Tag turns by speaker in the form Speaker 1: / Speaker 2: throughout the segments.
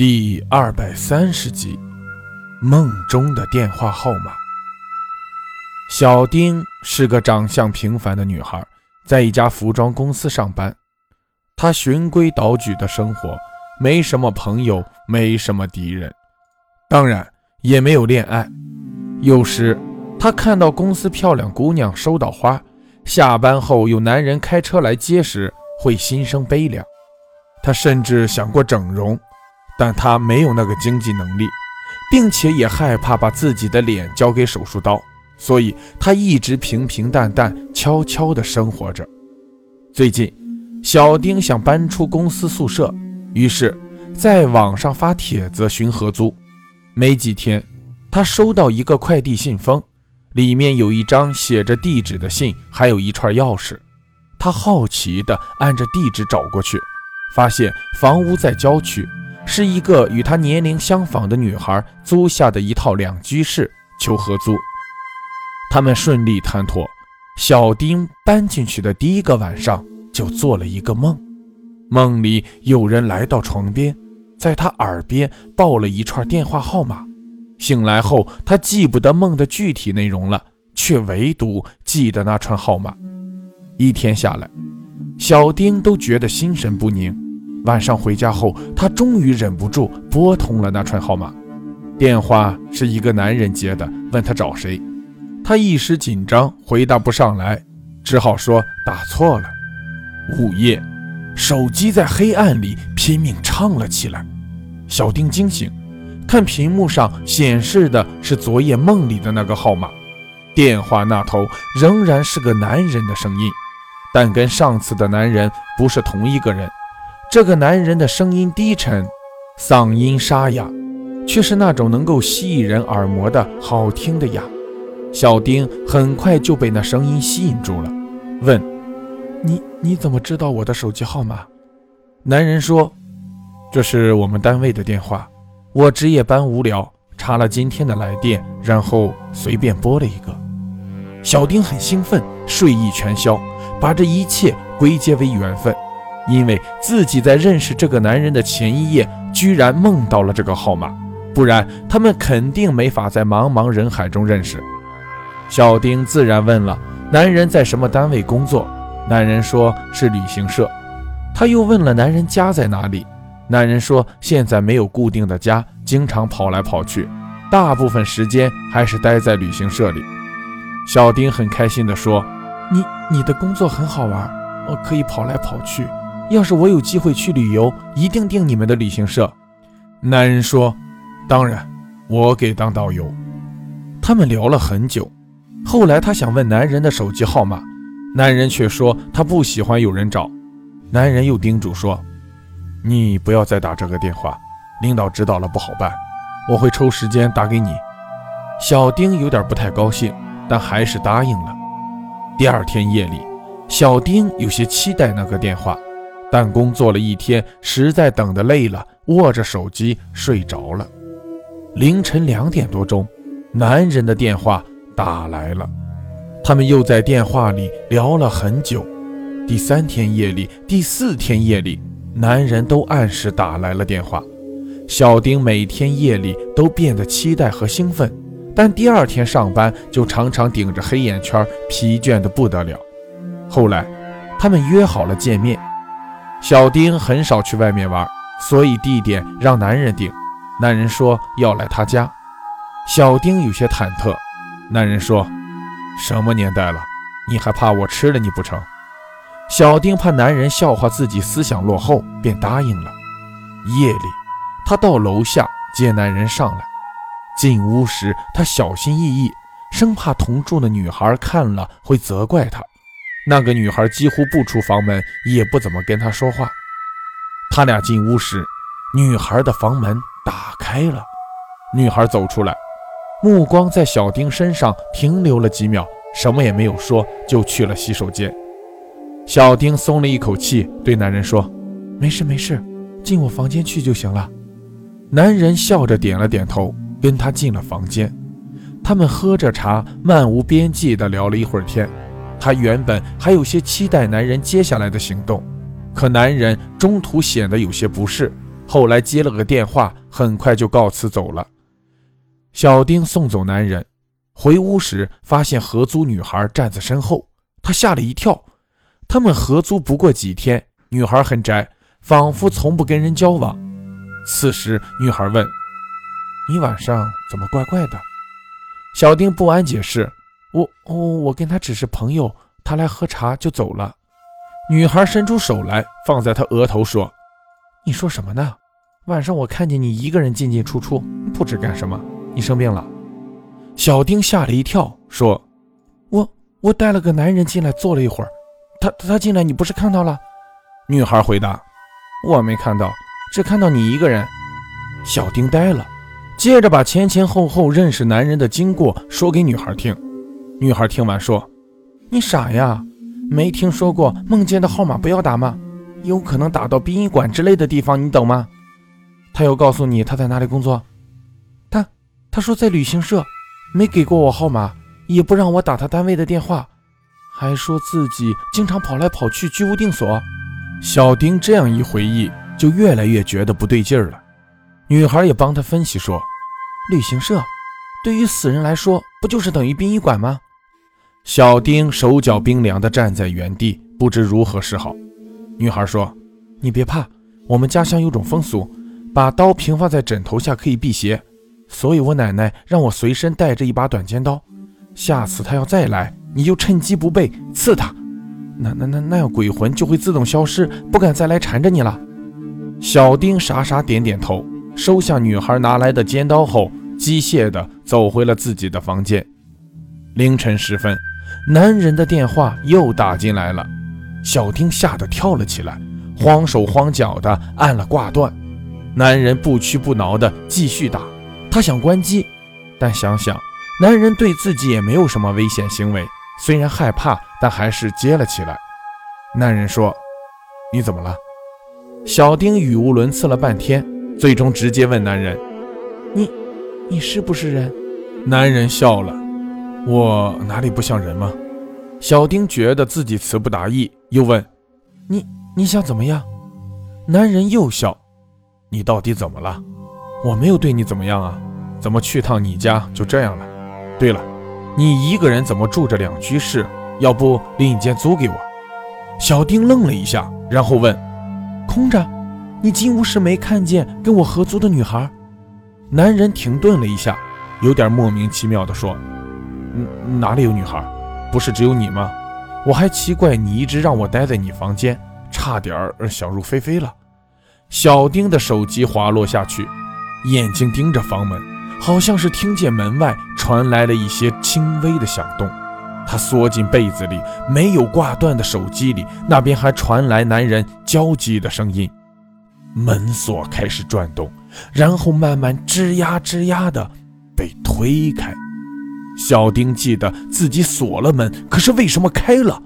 Speaker 1: 第二百三十集，梦中的电话号码。小丁是个长相平凡的女孩，在一家服装公司上班。她循规蹈矩的生活，没什么朋友，没什么敌人，当然也没有恋爱。有时她看到公司漂亮姑娘收到花，下班后有男人开车来接时，会心生悲凉。她甚至想过整容。但他没有那个经济能力，并且也害怕把自己的脸交给手术刀，所以他一直平平淡淡、悄悄地生活着。最近，小丁想搬出公司宿舍，于是在网上发帖子寻合租。没几天，他收到一个快递信封，里面有一张写着地址的信，还有一串钥匙。他好奇地按着地址找过去，发现房屋在郊区。是一个与他年龄相仿的女孩租下的一套两居室，求合租。他们顺利谈妥。小丁搬进去的第一个晚上，就做了一个梦，梦里有人来到床边，在他耳边报了一串电话号码。醒来后，他记不得梦的具体内容了，却唯独记得那串号码。一天下来，小丁都觉得心神不宁。晚上回家后，他终于忍不住拨通了那串号码。电话是一个男人接的，问他找谁。他一时紧张，回答不上来，只好说打错了。午夜，手机在黑暗里拼命唱了起来。小丁惊醒，看屏幕上显示的是昨夜梦里的那个号码。电话那头仍然是个男人的声音，但跟上次的男人不是同一个人。这个男人的声音低沉，嗓音沙哑，却是那种能够吸引人耳膜的好听的哑。小丁很快就被那声音吸引住了，问：“你你怎么知道我的手机号码？”男人说：“这是我们单位的电话，我值夜班无聊，查了今天的来电，然后随便拨了一个。”小丁很兴奋，睡意全消，把这一切归结为缘分。因为自己在认识这个男人的前一夜，居然梦到了这个号码，不然他们肯定没法在茫茫人海中认识。小丁自然问了男人在什么单位工作，男人说是旅行社。他又问了男人家在哪里，男人说现在没有固定的家，经常跑来跑去，大部分时间还是待在旅行社里。小丁很开心地说：“你你的工作很好玩，我可以跑来跑去。”要是我有机会去旅游，一定订你们的旅行社。男人说：“当然，我给当导游。”他们聊了很久，后来他想问男人的手机号码，男人却说他不喜欢有人找。男人又叮嘱说：“你不要再打这个电话，领导知道了不好办。我会抽时间打给你。”小丁有点不太高兴，但还是答应了。第二天夜里，小丁有些期待那个电话。但工作了一天，实在等得累了，握着手机睡着了。凌晨两点多钟，男人的电话打来了，他们又在电话里聊了很久。第三天夜里，第四天夜里，男人都按时打来了电话。小丁每天夜里都变得期待和兴奋，但第二天上班就常常顶着黑眼圈，疲倦的不得了。后来，他们约好了见面。小丁很少去外面玩，所以地点让男人定。男人说要来他家，小丁有些忐忑。男人说：“什么年代了，你还怕我吃了你不成？”小丁怕男人笑话自己思想落后，便答应了。夜里，他到楼下接男人上来。进屋时，他小心翼翼，生怕同住的女孩看了会责怪他。那个女孩几乎不出房门，也不怎么跟他说话。他俩进屋时，女孩的房门打开了。女孩走出来，目光在小丁身上停留了几秒，什么也没有说，就去了洗手间。小丁松了一口气，对男人说：“没事没事，进我房间去就行了。”男人笑着点了点头，跟他进了房间。他们喝着茶，漫无边际地聊了一会儿天。他原本还有些期待男人接下来的行动，可男人中途显得有些不适，后来接了个电话，很快就告辞走了。小丁送走男人，回屋时发现合租女孩站在身后，他吓了一跳。他们合租不过几天，女孩很宅，仿佛从不跟人交往。此时，女孩问：“你晚上怎么怪怪的？”小丁不安解释：“我……我……我跟他只是朋友，他来喝茶就走了。”女孩伸出手来，放在他额头说：“你说什么呢？晚上我看见你一个人进进出出，不知干什么。你生病了？”小丁吓了一跳，说：“我……我带了个男人进来坐了一会儿，他他进来，你不是看到了？”女孩回答：“我没看到。”只看到你一个人，小丁呆了，接着把前前后后认识男人的经过说给女孩听。女孩听完说：“你傻呀，没听说过梦见的号码不要打吗？有可能打到殡仪馆之类的地方，你懂吗？”他又告诉你他在哪里工作？他他说在旅行社，没给过我号码，也不让我打他单位的电话，还说自己经常跑来跑去，居无定所。小丁这样一回忆。就越来越觉得不对劲儿了。女孩也帮他分析说：“旅行社对于死人来说，不就是等于殡仪馆吗？”小丁手脚冰凉地站在原地，不知如何是好。女孩说：“你别怕，我们家乡有种风俗，把刀平放在枕头下可以辟邪，所以我奶奶让我随身带着一把短尖刀。下次他要再来，你就趁机不备刺他，那那那那样鬼魂就会自动消失，不敢再来缠着你了。”小丁傻傻点点头，收下女孩拿来的尖刀后，机械地走回了自己的房间。凌晨时分，男人的电话又打进来了，小丁吓得跳了起来，慌手慌脚地按了挂断。男人不屈不挠地继续打，他想关机，但想想男人对自己也没有什么危险行为，虽然害怕，但还是接了起来。男人说：“你怎么了？”小丁语无伦次了半天，最终直接问男人：“你，你是不是人？”男人笑了：“我哪里不像人吗？”小丁觉得自己词不达意，又问：“你，你想怎么样？”男人又笑：“你到底怎么了？我没有对你怎么样啊，怎么去趟你家就这样了？对了，你一个人怎么住着两居室？要不另一间租给我？”小丁愣了一下，然后问。空着，你进屋时没看见跟我合租的女孩？男人停顿了一下，有点莫名其妙地说：“，哪里有女孩？不是只有你吗？我还奇怪你一直让我待在你房间，差点儿想入非非了。”小丁的手机滑落下去，眼睛盯着房门，好像是听见门外传来了一些轻微的响动。他缩进被子里，没有挂断的手机里，那边还传来男人焦急的声音。门锁开始转动，然后慢慢吱呀吱呀的被推开。小丁记得自己锁了门，可是为什么开了？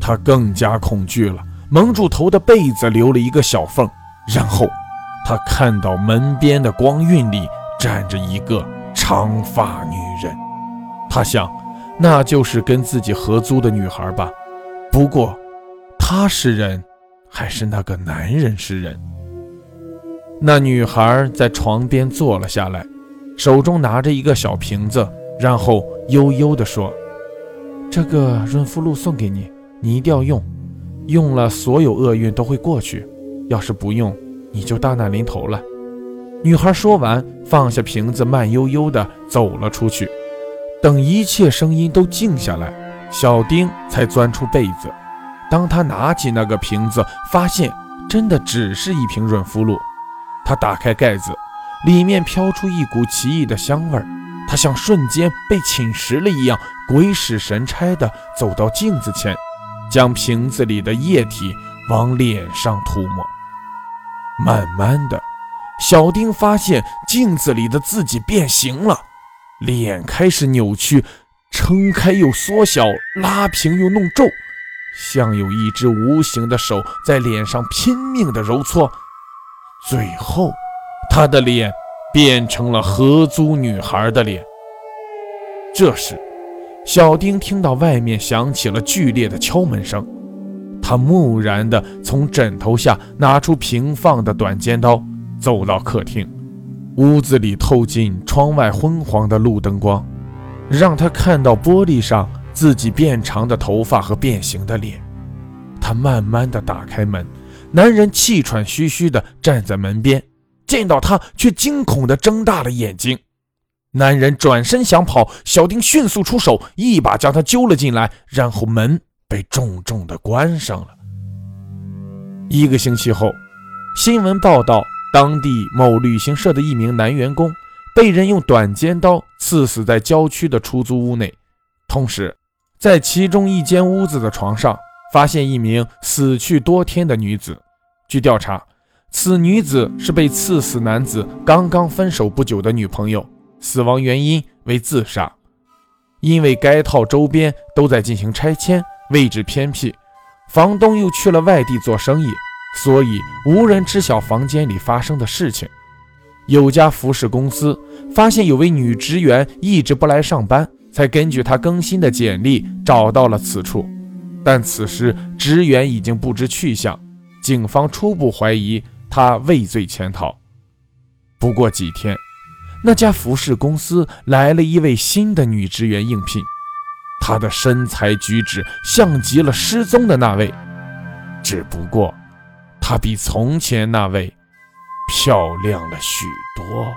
Speaker 1: 他更加恐惧了，蒙住头的被子留了一个小缝，然后他看到门边的光晕里站着一个长发女人。他想。那就是跟自己合租的女孩吧，不过，她是人，还是那个男人是人？那女孩在床边坐了下来，手中拿着一个小瓶子，然后悠悠地说：“这个润肤露送给你，你一定要用，用了所有厄运都会过去，要是不用，你就大难临头了。”女孩说完，放下瓶子，慢悠悠地走了出去。等一切声音都静下来，小丁才钻出被子。当他拿起那个瓶子，发现真的只是一瓶润肤露。他打开盖子，里面飘出一股奇异的香味儿。他像瞬间被侵蚀了一样，鬼使神差地走到镜子前，将瓶子里的液体往脸上涂抹。慢慢的，小丁发现镜子里的自己变形了。脸开始扭曲，撑开又缩小，拉平又弄皱，像有一只无形的手在脸上拼命地揉搓。最后，他的脸变成了合租女孩的脸。这时，小丁听到外面响起了剧烈的敲门声，他木然地从枕头下拿出平放的短尖刀，走到客厅，屋子里透进窗外昏黄的路灯光，让他看到玻璃上自己变长的头发和变形的脸。他慢慢的打开门，男人气喘吁吁的站在门边，见到他却惊恐的睁大了眼睛。男人转身想跑，小丁迅速出手，一把将他揪了进来，然后门被重重的关上了。一个星期后，新闻报道，当地某旅行社的一名男员工被人用短尖刀刺死在郊区的出租屋内，同时，在其中一间屋子的床上。发现一名死去多天的女子。据调查，此女子是被刺死男子刚刚分手不久的女朋友，死亡原因为自杀。因为该套周边都在进行拆迁，位置偏僻，房东又去了外地做生意，所以无人知晓房间里发生的事情。有家服饰公司发现有位女职员一直不来上班，才根据她更新的简历找到了此处。但此时职员已经不知去向，警方初步怀疑他畏罪潜逃。不过几天，那家服饰公司来了一位新的女职员应聘，她的身材举止像极了失踪的那位，只不过她比从前那位漂亮了许多。